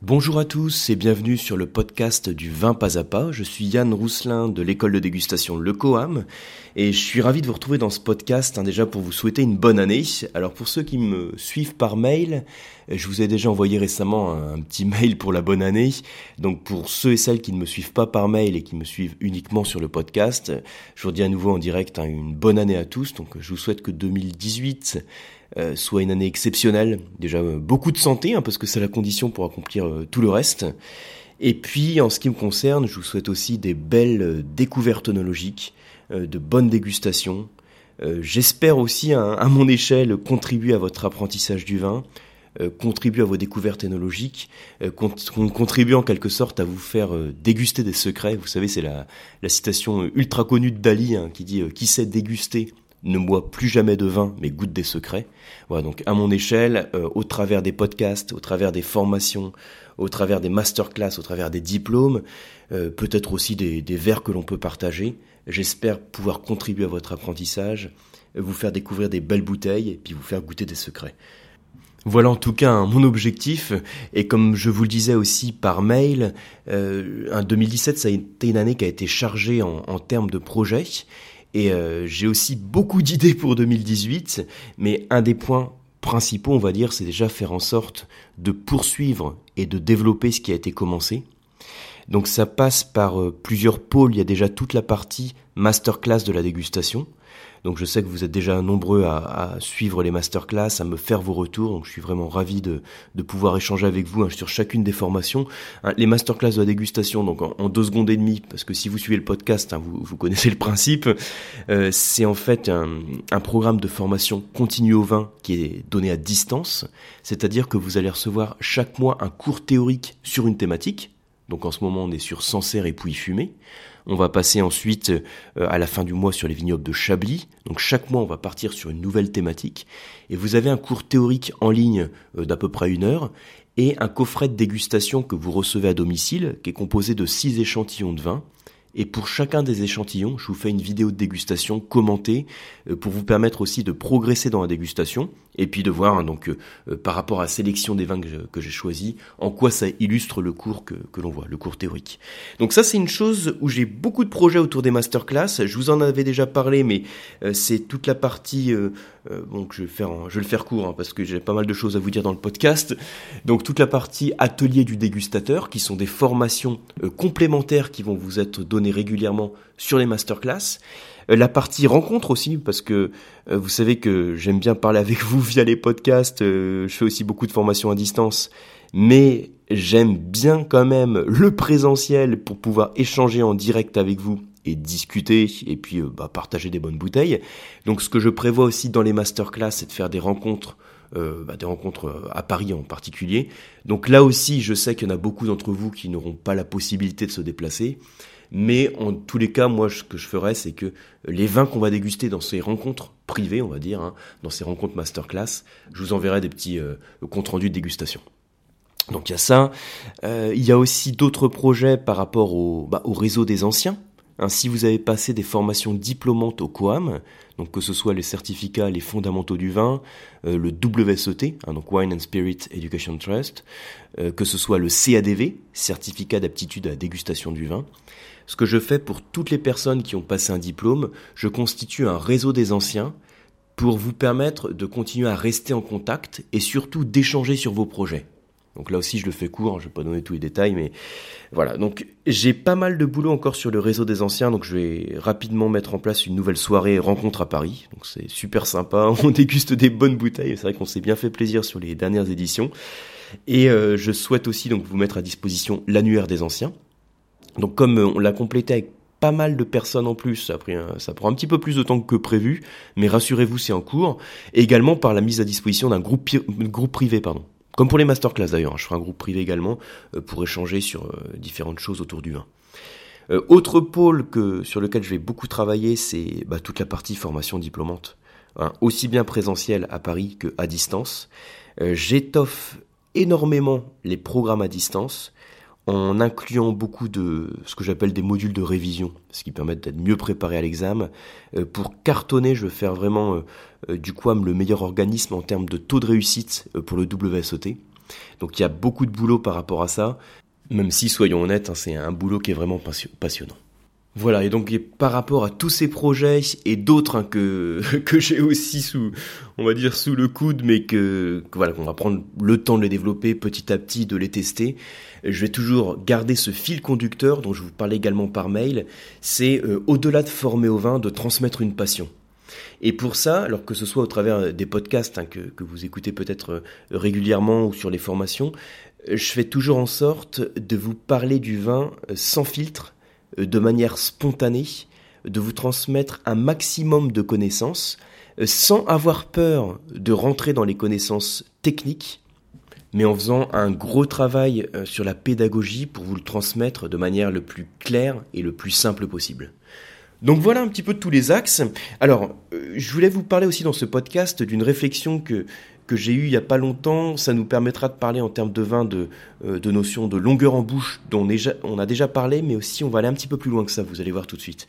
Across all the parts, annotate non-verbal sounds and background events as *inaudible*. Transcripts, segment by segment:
Bonjour à tous et bienvenue sur le podcast du vin pas à pas. Je suis Yann Rousselin de l'école de dégustation Le Coam et je suis ravi de vous retrouver dans ce podcast hein, déjà pour vous souhaiter une bonne année. Alors pour ceux qui me suivent par mail, je vous ai déjà envoyé récemment un, petit *laughs* mail pour la bonne année. Donc pour ceux et celles qui ne me suivent pas par mail et qui me suivent uniquement sur le podcast, je vous dis à nouveau en direct hein, une bonne année à tous. Donc je vous souhaite que 2018 euh, soit une année exceptionnelle. Déjà euh, beaucoup de santé, hein, parce que c'est la condition pour accomplir euh, tout le reste. Et puis en ce qui me concerne, je vous souhaite aussi des belles découvertes œnologiques, de bonnes dégustations. J'espère aussi, à mon échelle, contribuer à votre apprentissage du vin, contribuer à vos découvertes œnologiques, contribuer en quelque sorte à vous faire déguster des secrets. Vous savez, c'est la, citation ultra connue de Dali hein, qui dit Qui sait déguster? Ne bois plus jamais de vin, mais goûte des secrets. Voilà, donc à mon échelle, euh, au travers des podcasts, au travers des formations, au travers des masterclass, au travers des diplômes, euh, peut-être aussi des, verres que l'on peut partager. J'espère pouvoir contribuer à votre apprentissage, vous faire découvrir des belles bouteilles et puis vous faire goûter des secrets. Voilà en tout cas hein, mon objectif et comme je vous le disais aussi par mail, euh, 2017 ça a été une année qui a été chargée en, en termes de projets et euh, j'ai aussi beaucoup d'idées pour 2018, mais un des points principaux, on va dire, c'est déjà faire en sorte de poursuivre et de développer ce qui a été commencé. Donc ça passe par euh, plusieurs pôles. Il y a déjà toute la partie masterclass de la dégustation. Donc je sais que vous êtes déjà nombreux à, suivre les masterclass, à me faire vos retours. Donc je suis vraiment ravi de, pouvoir échanger avec vous hein, sur chacune des formations. Hein, les masterclass de la dégustation, donc en, deux secondes et demie, parce que si vous suivez le podcast, hein, vous, connaissez *laughs* le principe. Euh, c'est en fait un, un programme de formation continue au vin qui est donné à distance. C'est-à-dire que vous allez recevoir chaque mois un cours théorique sur une thématique. Donc en ce moment, on est sur Sancerre et Pouilly fumé. On va passer ensuite euh, à la fin du mois sur les vignobles de Chablis. Donc chaque mois, on va partir sur une nouvelle thématique. Et vous avez un cours théorique en ligne euh, d'à peu près une heure et un coffret de dégustation que vous recevez à domicile qui est composé de six échantillons de vin et pour chacun des échantillons, je vous fais une vidéo de dégustation commentée euh, pour vous permettre aussi de progresser dans la dégustation et puis de voir hein, donc euh, euh, par rapport à sélection des vins que j'ai choisis, en quoi ça illustre le cours que, que l'on voit, le cours théorique. Donc ça c'est une chose où j'ai beaucoup de projets autour des masterclass. Je vous en avais déjà parlé, mais c'est toute la partie donc je vais faire je vais le faire court hein, parce que j'ai pas mal de choses à vous dire dans le podcast. Donc toute la partie atelier du dégustateur qui sont des formations complémentaires qui vont vous être données régulièrement sur les masterclass. Euh, la partie rencontre aussi, parce que euh, vous savez que j'aime bien parler avec vous *laughs* via les podcasts, euh, je fais aussi beaucoup de formations à distance, mais j'aime bien quand même le présentiel pour pouvoir échanger en direct avec vous et discuter et puis bah, partager des bonnes bouteilles. Donc ce que je prévois aussi dans les masterclass, c'est de faire des rencontres bah, des rencontres à Paris en particulier. Donc là aussi, je sais qu'il y en a beaucoup d'entre vous qui n'auront pas la possibilité de se déplacer. Mais en tous les cas, moi, ce que je ferais, c'est que les vins qu'on va déguster dans ces rencontres privées, on va dire, hein, dans ces rencontres masterclass, je vous enverrai des petits euh, comptes rendus de dégustation. Donc il y a ça. Euh, il y a aussi d'autres projets par rapport au, bah, au réseau des anciens. Hein, si vous avez passé des formations diplômantes au COAM, donc que ce soit les certificats, les fondamentaux du vin, euh, le WSET, hein, donc Wine and Spirit Education Trust, euh, que ce soit le CADV, certificat d'aptitude à la dégustation du vin, ce que je fais pour toutes les personnes qui ont passé un diplôme, je constitue un réseau des anciens pour vous permettre de continuer à rester en contact et surtout d'échanger sur vos projets. Donc là aussi, je le fais court, hein, je ne vais pas donner tous les détails, mais voilà. Donc j'ai pas mal de boulot encore sur le réseau des anciens, donc je vais rapidement mettre en place une nouvelle soirée rencontre à Paris. Donc c'est super sympa, *laughs* on déguste des bonnes bouteilles, c'est vrai qu'on s'est bien fait plaisir sur les dernières éditions. Et euh, je souhaite aussi donc vous mettre à disposition l'annuaire des anciens. Donc comme euh, on l'a complété avec pas mal de personnes en plus, ça, prend un petit peu plus de temps que prévu, mais rassurez-vous, c'est en cours. Également par la mise à disposition d'un groupe, privé, pardon. Comme pour les masterclass d'ailleurs, hein. je ferai un groupe privé également euh, pour échanger sur euh, différentes choses autour du vin. autre pôle que, sur lequel je vais beaucoup travailler, c'est bah, toute la partie formation diplômante. Hein. aussi bien présentiel à Paris que à distance. J'étoffe énormément les programmes à distance en incluant beaucoup de ce que j'appelle des modules de révision, ce qui permet d'être mieux préparé à l'examen. Euh, pour cartonner, je veux faire vraiment euh, euh, du QAM le meilleur organisme en termes de taux de réussite pour le WSOT. Donc il y a beaucoup de boulot par rapport à ça, même si, soyons honnêtes, hein, c'est un boulot qui est vraiment passionnant. Voilà, et donc par rapport à tous ces projets et d'autres hein, que, *laughs* que j'ai aussi sous, on va dire, sous le coude, mais que, voilà, qu'on va prendre le temps de les développer petit à petit, de les tester, je vais toujours garder ce fil conducteur dont je vous parlais également par mail, c'est euh, au-delà de former au vin, de transmettre une passion. Et pour ça, alors que ce soit au travers des podcasts hein, que, que, vous écoutez peut-être euh, régulièrement ou sur les formations, je fais toujours en sorte de vous parler du vin euh, sans filtre, euh, de manière spontanée, de vous transmettre un maximum de connaissances, euh, sans avoir peur de rentrer dans les connaissances techniques, mais en faisant un gros travail euh, sur la pédagogie pour vous le transmettre de manière le plus claire et le plus simple possible. Donc voilà un petit peu tous les axes. Alors, je voulais vous parler aussi dans ce podcast d'une réflexion que, que j'ai eu il n'y a pas longtemps. Ça nous permettra de parler en termes de vin de, euh, de notions de longueur en bouche dont on, a déjà parlé, mais aussi on va aller un petit peu plus loin que ça, vous allez voir tout de suite.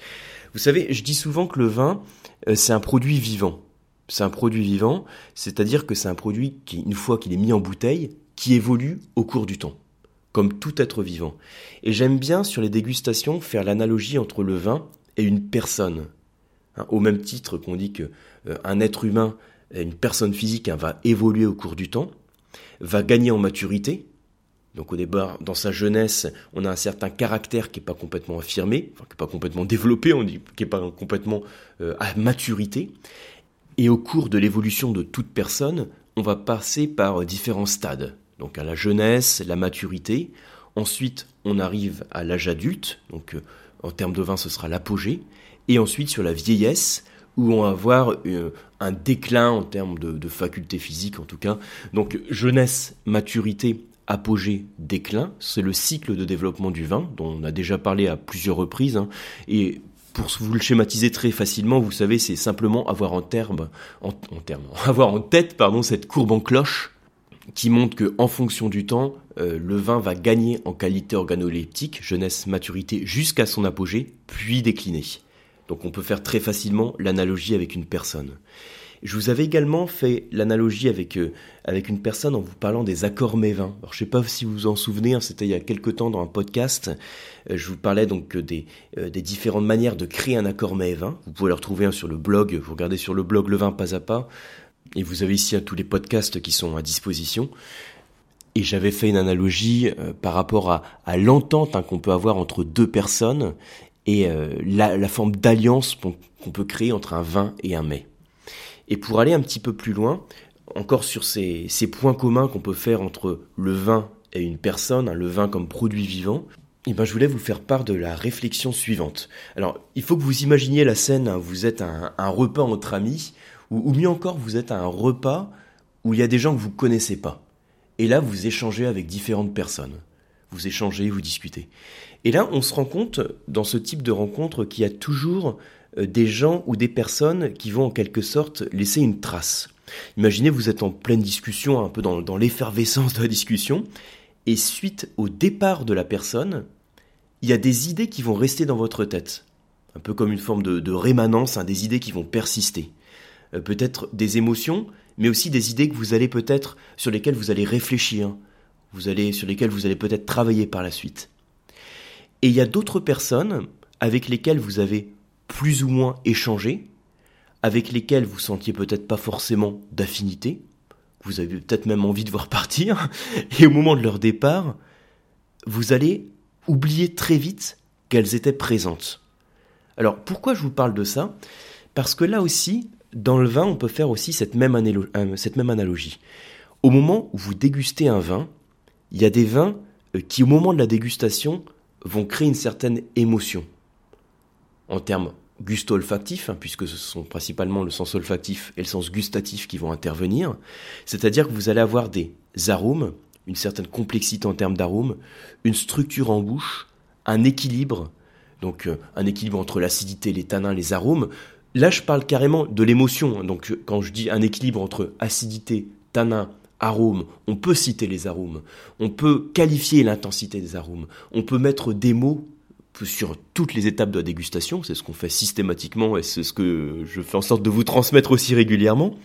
Vous savez, je dis souvent que le vin, euh, c'est un produit vivant. C'est un produit vivant, c'est-à-dire que c'est un produit qui, une fois qu'il est mis en bouteille, qui évolue au cours du temps, comme tout être vivant. Et j'aime bien sur les dégustations faire l'analogie entre le vin et une personne. Hein, au même titre qu'on dit que euh, un être humain une personne physique hein, va évoluer au cours du temps, va gagner en maturité. Donc au départ, dans sa jeunesse, on a un certain caractère qui n'est pas complètement affirmé, enfin, qui n'est pas complètement développé, qui n'est pas complètement euh, à maturité. Et au cours de l'évolution de toute personne, on va passer par différents stades. Donc à la jeunesse, la maturité. Ensuite, on arrive à l'âge adulte. Donc euh, en termes de vin, ce sera l'apogée. Et ensuite, sur la vieillesse, où on va avoir euh, un déclin en termes de, facultés physiques en tout cas. Donc jeunesse, maturité, apogée, déclin, c'est le cycle de développement du vin dont on a déjà parlé à plusieurs reprises. Hein. Et pour vous le schématiser très facilement, vous savez, c'est simplement avoir en, terme, *laughs* avoir en tête, pardon, cette courbe en cloche qui montre que en fonction du temps, euh, le vin va gagner en qualité organoleptique, jeunesse, maturité, jusqu'à son apogée, puis décliner. Donc on peut faire très facilement l'analogie avec une personne. Je vous avais également fait l'analogie avec, euh, une personne en vous parlant des accords mévins. Alors je sais pas si vous vous en souvenez, hein, c'était il y a quelque temps dans un podcast. Euh, je vous parlais donc des, euh, des différentes manières de créer un accord mévin. Vous pouvez le retrouver hein, sur le blog, vous regardez sur le blog Le Vin Pas à Pas. Et vous avez ici hein, tous les podcasts qui sont à disposition. Et j'avais fait une analogie par rapport à l'entente qu'on peut avoir entre deux personnes et euh, la, forme d'alliance qu'on peut créer entre un vin et un mets. Et pour aller un petit peu plus loin, encore sur ces, points communs qu'on peut faire entre le vin et une personne, hein, le vin comme produit vivant, eh ben, je voulais vous faire part de la réflexion suivante. Alors, il faut que vous imaginiez la scène, hein, vous êtes un, repas entre amis, ou, ou, mieux encore, vous êtes à un repas où il y a des gens que vous connaissez pas. Et là, vous échangez avec différentes personnes. Vous échangez, vous discutez. Et là, on se rend compte, dans ce type de rencontre, qu'il y a toujours euh, des gens ou des personnes qui vont en quelque sorte laisser une trace. Imaginez, vous êtes en pleine discussion, un peu dans, l'effervescence de la discussion, et suite au départ de la personne, il y a des idées qui vont rester dans votre tête. Un peu comme une forme de, rémanence, hein, des idées qui vont persister. Euh, peut-être des émotions, mais aussi des idées que vous allez peut-être, sur lesquelles vous allez réfléchir, vous allez, sur lesquelles vous allez peut-être travailler par la suite. Et il y a d'autres personnes avec lesquelles vous avez plus ou moins échangé, avec lesquelles vous sentiez peut-être pas forcément d'affinité, vous avez peut-être même envie de voir *laughs* partir, et au moment de leur départ, vous allez oublier très vite qu'elles étaient présentes. Alors pourquoi je vous parle de ça? Parce que là aussi, dans le vin, on peut faire aussi cette même, euh, cette même analogie. Au moment où vous dégustez un vin, il y a des vins euh, qui, au moment de la dégustation, vont créer une certaine émotion. En termes gusto-olfactifs, hein, puisque ce sont principalement le sens olfactif et le sens gustatif qui vont intervenir, c'est-à-dire que vous allez avoir des arômes, une certaine complexité en termes d'arômes, une structure en bouche, un équilibre, donc euh, un équilibre entre l'acidité, les tanins, les arômes. Là, je parle carrément de l'émotion. Hein. donc, quand je dis un équilibre entre acidité, tanin, arômes, on peut citer les arômes, on peut qualifier l'intensité des arômes, on peut mettre des mots sur toutes les étapes de la dégustation, c'est ce qu'on fait systématiquement et c'est ce que je fais en sorte de vous transmettre aussi régulièrement.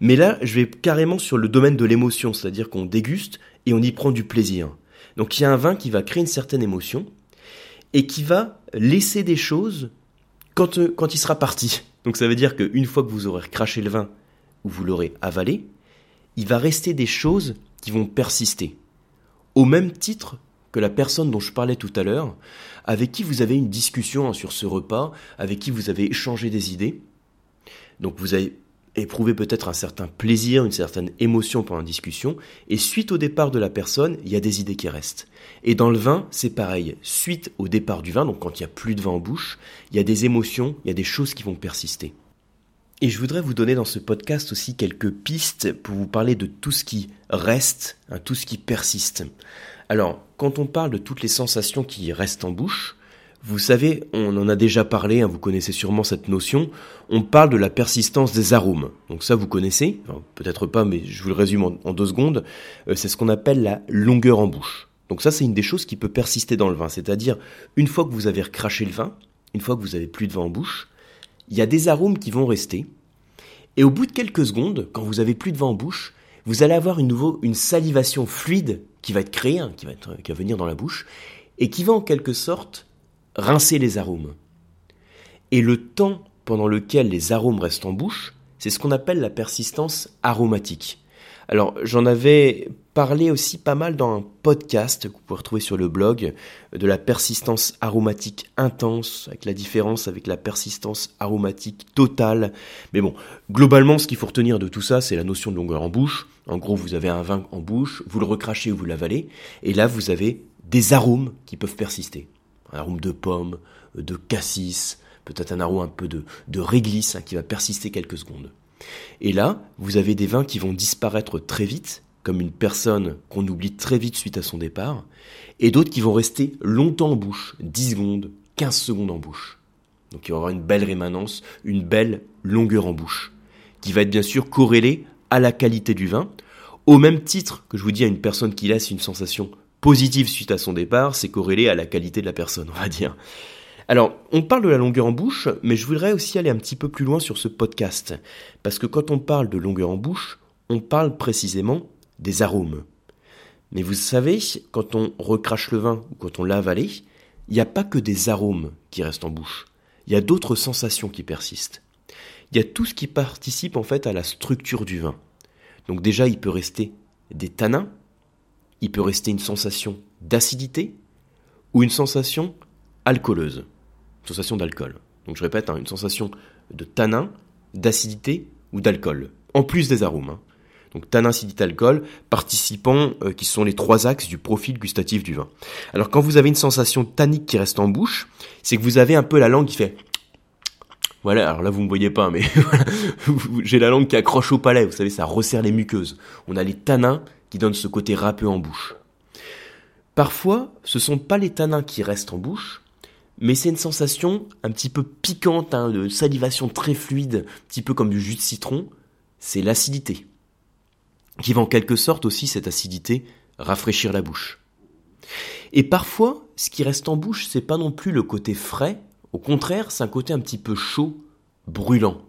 Mais là, je vais carrément sur le domaine de l'émotion, c'est-à-dire qu'on déguste et on y prend du plaisir. Donc il y a un vin qui va créer une certaine émotion et qui va laisser des choses quand, euh, quand il sera parti. Donc ça veut dire qu'une fois que vous aurez craché le vin ou vous l'aurez avalé, il va rester des choses qui vont persister. Au même titre que la personne dont je parlais tout à l'heure, avec qui vous avez une discussion sur ce repas, avec qui vous avez échangé des idées. Donc vous avez éprouvé peut-être un certain plaisir, une certaine émotion pendant la discussion, et suite au départ de la personne, il y a des idées qui restent. Et dans le vin, c'est pareil. Suite au départ du vin, donc quand il n'y a plus de vin en bouche, il y a des émotions, il y a des choses qui vont persister. Et je voudrais vous donner dans ce podcast aussi quelques pistes pour vous parler de tout ce qui reste, hein, tout ce qui persiste. Alors, quand on parle de toutes les sensations qui restent en bouche, vous savez, on en a déjà parlé, hein, vous connaissez sûrement cette notion, on parle de la persistance des arômes. Donc ça, vous connaissez, peut-être pas, mais je vous le résume en, deux secondes, euh, c'est ce qu'on appelle la longueur en bouche. Donc ça, c'est une des choses qui peut persister dans le vin, c'est-à-dire, une fois que vous avez recraché le vin, une fois que vous avez plus de vin en bouche, il y a des arômes qui vont rester, et au bout de quelques secondes, quand vous avez plus de vin en bouche, vous allez avoir une, salivation fluide qui va être créée, hein, qui va venir dans la bouche, et qui va en quelque sorte rincer les arômes. Et le temps pendant lequel les arômes restent en bouche, c'est ce qu'on appelle la persistance aromatique. Alors j'en avais parlé aussi pas mal dans un podcast que vous pouvez retrouver sur le blog de la persistance aromatique intense, avec la différence avec la persistance aromatique totale. Mais bon, globalement ce qu'il faut retenir de tout ça, c'est la notion de longueur en bouche. En gros, vous avez un vin en bouche, vous le recrachez ou vous l'avalez, et là vous avez des arômes qui peuvent persister. Un arôme de pomme, de cassis, peut-être un arôme un peu de, de réglisse hein, qui va persister quelques secondes. Et là, vous avez des vins qui vont disparaître très vite, comme une personne qu'on oublie très vite suite à son départ, et d'autres qui vont rester longtemps en bouche, 10 secondes, 15 secondes en bouche. Donc il va y avoir une belle rémanence, une belle longueur en bouche, qui va être bien sûr corrélée à la qualité du vin, au même titre que je vous dis à une personne qui laisse une sensation positive suite à son départ, c'est corrélé à la qualité de la personne, on va dire. Alors, on parle de la longueur en bouche, mais je voudrais aussi aller un petit peu plus loin sur ce podcast, parce que quand on parle de longueur en bouche, on parle précisément des arômes. Mais vous savez, quand on recrache le vin ou quand on l'a avalé, il n'y a pas que des arômes qui restent en bouche, il y a d'autres sensations qui persistent. Il y a tout ce qui participe en fait à la structure du vin. Donc déjà, il peut rester des tanins, il peut rester une sensation d'acidité ou une sensation alcooleuse, sensation d'alcool. Donc je répète, hein, une sensation de tanin, d'acidité ou d'alcool, en plus des arômes. Hein. Donc tanin, acidité, alcool, participants euh, qui sont les trois axes du profil gustatif du vin. Alors quand vous avez une sensation tannique qui reste en bouche, c'est que vous avez un peu la langue qui fait *tsk* voilà, alors là vous me voyez pas, mais *laughs* *laughs* j'ai la langue qui accroche au palais, vous savez, ça resserre les muqueuses. On a les tanins qui donnent ce côté râpeux en bouche. Parfois, ce sont pas les tanins qui restent en bouche, mais c'est une sensation un petit peu piquante, hein, de salivation très fluide, un petit peu comme du jus de citron, c'est l'acidité, qui va en quelque sorte aussi, cette acidité, rafraîchir la bouche. Et parfois, ce qui reste en bouche, c'est pas non plus le côté frais, au contraire, c'est un côté un petit peu chaud, brûlant.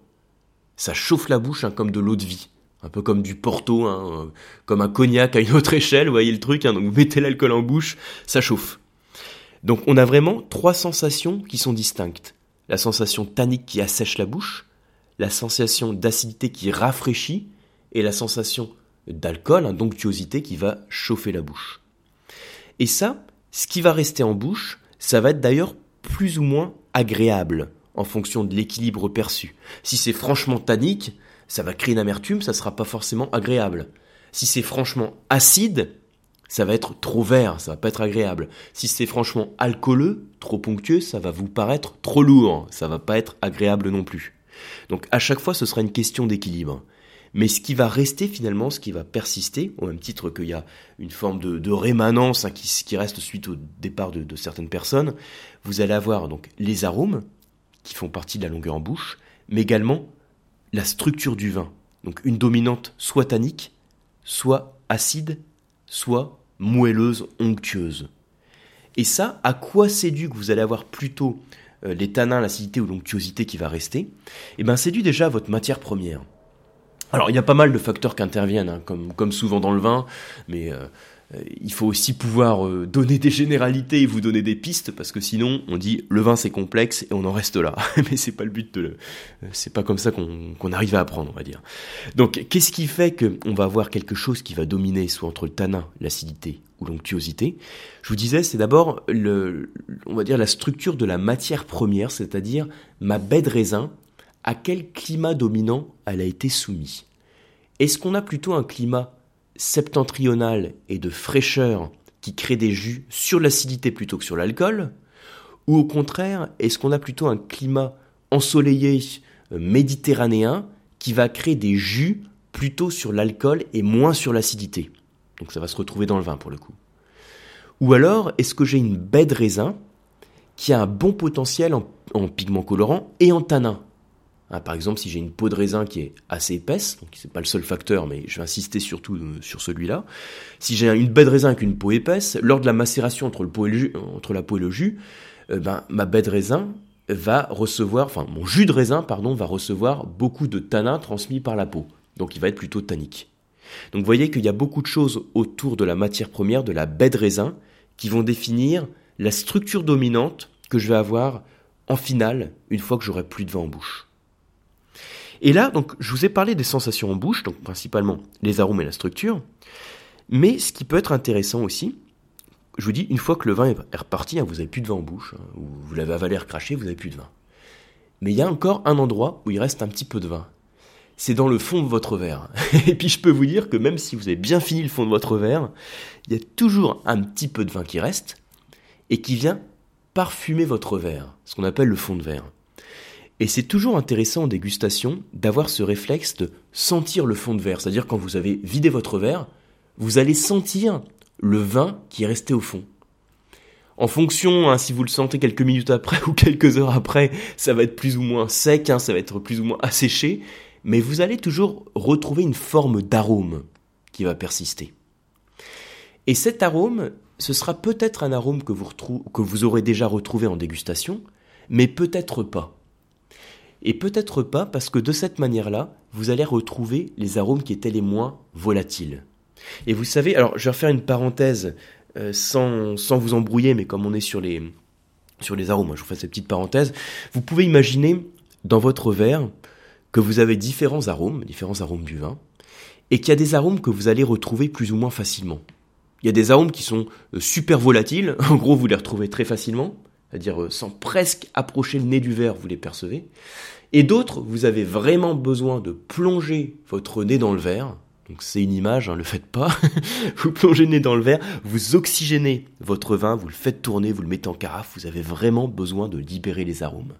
Ça chauffe la bouche hein, comme de l'eau de vie. Un peu comme du porto, hein, euh, comme un cognac à une autre échelle, vous voyez le truc, donc vous mettez l'alcool en bouche, ça chauffe. Donc on a vraiment trois sensations qui sont distinctes. La sensation tannique qui assèche la bouche, la sensation d'acidité qui rafraîchit, et la sensation d'alcool, d'onctuosité qui va chauffer la bouche. Et ça, ce qui va rester en bouche, ça va être d'ailleurs plus ou moins agréable en fonction de l'équilibre perçu. Si c'est franchement tannique, ça va créer une amertume, ça sera pas forcément agréable. Si c'est franchement acide, ça va être trop vert, ça va pas être agréable. Si c'est franchement alcooleux, trop ponctueux, ça va vous paraître trop lourd, ça va pas être agréable non plus. Donc à chaque fois, ce sera une question d'équilibre. Mais ce qui va rester finalement, ce qui va persister, au même titre qu'il y a une forme de, rémanence hein, qui, reste suite au départ de, certaines personnes, vous allez avoir donc les arômes qui font partie de la longueur en bouche, mais également la structure du vin. Donc une dominante soit tannique, soit acide, soit moelleuse, onctueuse. Et ça, à quoi c'est dû que vous allez avoir plutôt euh, les tanins, l'acidité ou l'onctuosité qui va rester Eh bien, c'est dû déjà à votre matière première. Alors, il y a pas mal de facteurs qui interviennent, hein, comme, comme souvent dans le vin, mais euh, il faut aussi pouvoir euh, donner des généralités et vous donner des pistes parce que sinon on dit le vin c'est complexe et on en reste là. *laughs* Mais c'est pas le but de le, euh, c'est pas comme ça qu'on arrive à apprendre, on va dire. Donc qu'est-ce qui fait qu'on va avoir quelque chose qui va dominer soit entre le tanin, l'acidité ou l'onctuosité? Je vous disais c'est d'abord le, on va dire la structure de la matière première, c'est-à-dire ma baie de raisin, à quel climat dominant elle a été soumise? Est-ce qu'on a plutôt un climat septentrionale et de fraîcheur qui crée des jus sur l'acidité plutôt que sur l'alcool Ou au contraire, est-ce qu'on a plutôt un climat ensoleillé euh, méditerranéen qui va créer des jus plutôt sur l'alcool et moins sur l'acidité? Donc ça va se retrouver dans le vin pour le coup. Ou alors, est-ce que j'ai une baie de raisin qui a un bon potentiel en, en pigments colorants et en tanin? Hein, par exemple, si j'ai une peau de raisin qui est assez épaisse, donc c'est pas le seul facteur, mais je vais insister surtout euh, sur celui-là. Si j'ai une baie de raisin avec une peau épaisse, lors de la macération entre la peau et le jus, euh, ben, ma baie de raisin va recevoir, enfin mon jus de raisin, pardon, va recevoir beaucoup de tanins transmis par la peau. Donc il va être plutôt tannique. Donc vous voyez qu'il y a beaucoup de choses autour de la matière première, de la baie de raisin, qui vont définir la structure dominante que je vais avoir en finale une fois que j'aurai plus de vin en bouche. Et là, donc, je vous ai parlé des sensations en bouche, donc principalement les arômes et la structure. Mais ce qui peut être intéressant aussi, je vous dis, une fois que le vin est reparti, hein, vous n'avez plus de vin en bouche, hein, ou vous l'avez avalé, recraché, vous n'avez plus de vin. Mais il y a encore un endroit où il reste un petit peu de vin. C'est dans le fond de votre verre. *laughs* Et puis je peux vous dire que même si vous avez bien fini le fond de votre verre, il y a toujours un petit peu de vin qui reste et qui vient parfumer votre verre, ce qu'on appelle le fond de verre. Et c'est toujours intéressant en dégustation d'avoir ce réflexe de sentir le fond de verre. C'est-à-dire quand vous avez vidé votre verre, vous allez sentir le vin qui est resté au fond. En fonction, hein, si vous le sentez quelques minutes après *laughs* ou quelques heures après, ça va être plus ou moins sec, hein, ça va être plus ou moins asséché, mais vous allez toujours retrouver une forme d'arôme qui va persister. Et cet arôme, ce sera peut-être un arôme que vous, que vous aurez déjà retrouvé en dégustation, mais peut-être pas. Et peut-être pas parce que de cette manière-là, vous allez retrouver les arômes qui étaient les moins volatiles. Et vous savez, alors je vais refaire une parenthèse euh, sans, sans, vous embrouiller, mais comme on est sur les, sur les arômes, je vous fais cette petite parenthèse, vous pouvez imaginer dans votre verre que vous avez différents arômes, différents arômes du vin, et qu'il y a des arômes que vous allez retrouver plus ou moins facilement. Il y a des arômes qui sont euh, super volatiles, *laughs* en gros vous les retrouvez très facilement, c'est-à-dire euh, sans presque approcher le nez du verre, vous les percevez. Et d'autres, vous avez vraiment besoin de plonger votre nez dans le verre. Donc c'est une image, hein, le faites pas. *laughs* vous plongez le nez dans le verre, vous oxygénez votre vin, vous le faites tourner, vous le mettez en carafe, vous avez vraiment besoin de libérer les arômes.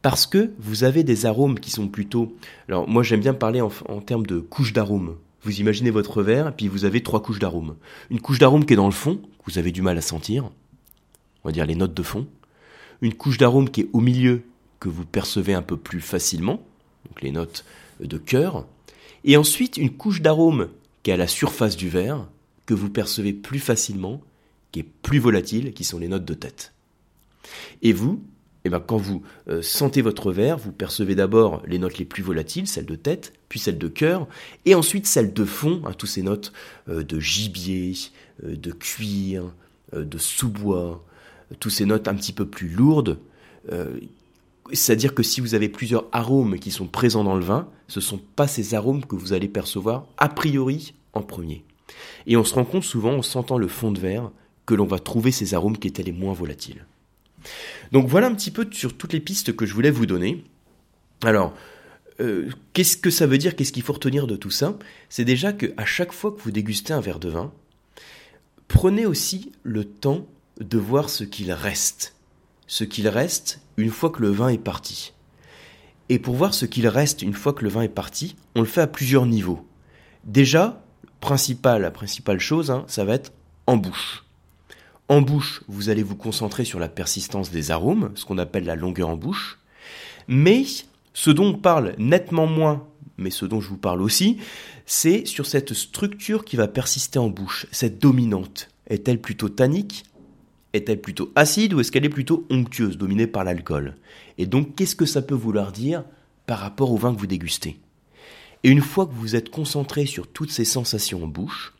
Parce que vous avez des arômes qui sont plutôt... Alors moi j'aime bien parler en, en termes de couches d'arômes. Vous imaginez votre verre, et puis vous avez trois couches d'arômes. Une couche d'arôme qui est dans le fond, que vous avez du mal à sentir on va dire les notes de fond, une couche d'arôme qui est au milieu que vous percevez un peu plus facilement, donc les notes de cœur, et ensuite une couche d'arôme qui est à la surface du verre, que vous percevez plus facilement, qui est plus volatile, qui sont les notes de tête. Et vous, eh ben, quand vous euh, sentez votre verre, vous percevez d'abord les notes les plus volatiles, celles de tête, puis celles de cœur, et ensuite celles de fond, hein, toutes ces notes euh, de gibier, euh, de cuir, de sous-bois, tous ces notes un petit peu plus lourdes. Euh, c'est-à-dire que si vous avez plusieurs arômes qui sont présents dans le vin, ce ne sont pas ces arômes que vous allez percevoir a priori en premier. Et on se rend compte souvent en sentant le fond de verre que l'on va trouver ces arômes qui étaient les moins volatiles. Donc voilà un petit peu sur toutes les pistes que je voulais vous donner. Alors, euh, qu'est-ce que ça veut dire Qu'est-ce qu'il faut retenir de tout ça? C'est déjà qu'à chaque fois que vous dégustez un verre de vin, prenez aussi le temps de voir ce qu'il reste. Ce qu'il reste une fois que le vin est parti. Et pour voir ce qu'il reste une fois que le vin est parti, on le fait à plusieurs niveaux. Déjà, principal, la principale chose, hein, ça va être en bouche. En bouche, vous allez vous concentrer sur la persistance des arômes, ce qu'on appelle la longueur en bouche. Mais ce dont on parle nettement moins, mais ce dont je vous parle aussi, c'est sur cette structure qui va persister en bouche, cette dominante. Est-elle plutôt tannique est-elle plutôt acide ou est-ce qu'elle est plutôt onctueuse, dominée par l'alcool? Et donc, qu'est-ce que ça peut vouloir dire par rapport au vin que vous dégustez? Et une fois que vous êtes concentré sur toutes ces sensations en bouche,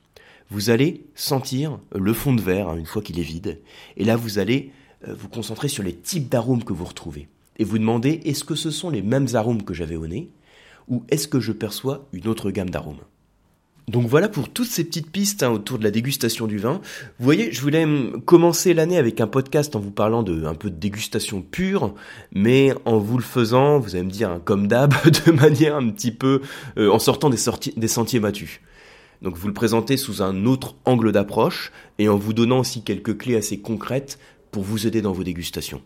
vous allez sentir le fond de verre, hein, une fois qu'il est vide, et là vous allez euh, vous concentrer sur les types d'arômes que vous retrouvez. Et vous demandez, est-ce que ce sont les mêmes arômes que j'avais au nez, ou est-ce que je perçois une autre gamme d'arômes? Donc voilà pour toutes ces petites pistes hein, autour de la dégustation du vin. Vous voyez, je voulais commencer l'année avec un podcast en vous parlant de un peu de dégustation pure, mais en vous le faisant, vous allez me dire hein, comme d'hab, *laughs* de manière un petit peu euh, en sortant des, des sentiers battus. Donc vous le présentez sous un autre angle d'approche et en vous donnant aussi quelques clés assez concrètes pour vous aider dans vos dégustations.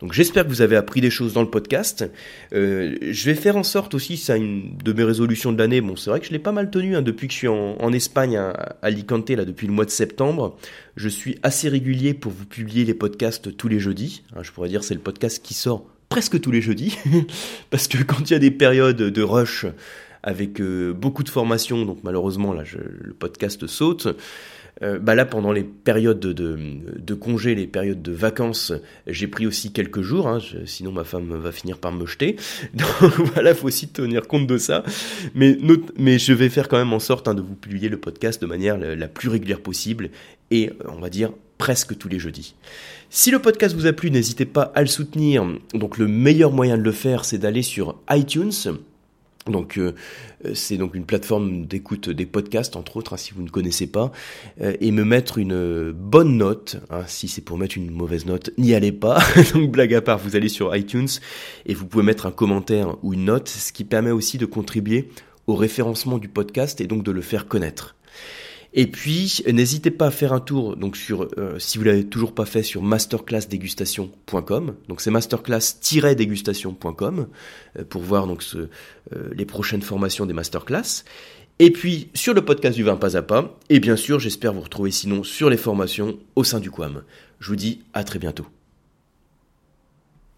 Donc j'espère que vous avez appris des choses dans le podcast. Euh, je vais faire en sorte aussi, c'est une de mes résolutions de l'année, bon c'est vrai que je l'ai pas mal tenu hein, depuis que je suis en, Espagne à, Alicante, là depuis le mois de septembre. Je suis assez régulier pour vous publier les podcasts tous les jeudis. Hein, je pourrais dire c'est le podcast qui sort presque tous les jeudis, *laughs* parce que quand il y a des périodes de rush avec euh, beaucoup de formations, donc malheureusement là je, le podcast saute. Euh, bah là, pendant les périodes de, congés, les périodes de vacances, j'ai pris aussi quelques jours, hein, sinon ma femme va finir par me jeter. *laughs* Donc voilà, faut aussi tenir compte de ça. Mais, je vais faire quand même en sorte hein, de vous publier le podcast de manière la, plus régulière possible et on va dire presque tous les jeudis. Si le podcast vous a plu, n'hésitez pas à le soutenir. Donc le meilleur moyen de le faire, c'est d'aller sur iTunes donc euh, c'est donc une plateforme d'écoute des podcasts entre autres hein, si vous ne connaissez pas euh, et me mettre une bonne note hein, si c'est pour mettre une mauvaise note n'y allez pas. *laughs* Donc blague à part vous allez sur iTunes et vous pouvez mettre un commentaire ou une note ce qui permet aussi de contribuer au référencement du podcast et donc de le faire connaître et puis, n'hésitez pas à faire un tour donc sur, euh, si vous l'avez toujours pas fait, sur masterclassdégustation.com. Donc c'est masterclass-dégustation.com euh, pour voir donc euh, les prochaines formations des masterclass. Et puis sur le podcast du vin pas à pas. Et bien sûr, j'espère vous retrouver sinon sur les formations au sein du Quam. Je vous dis à très bientôt.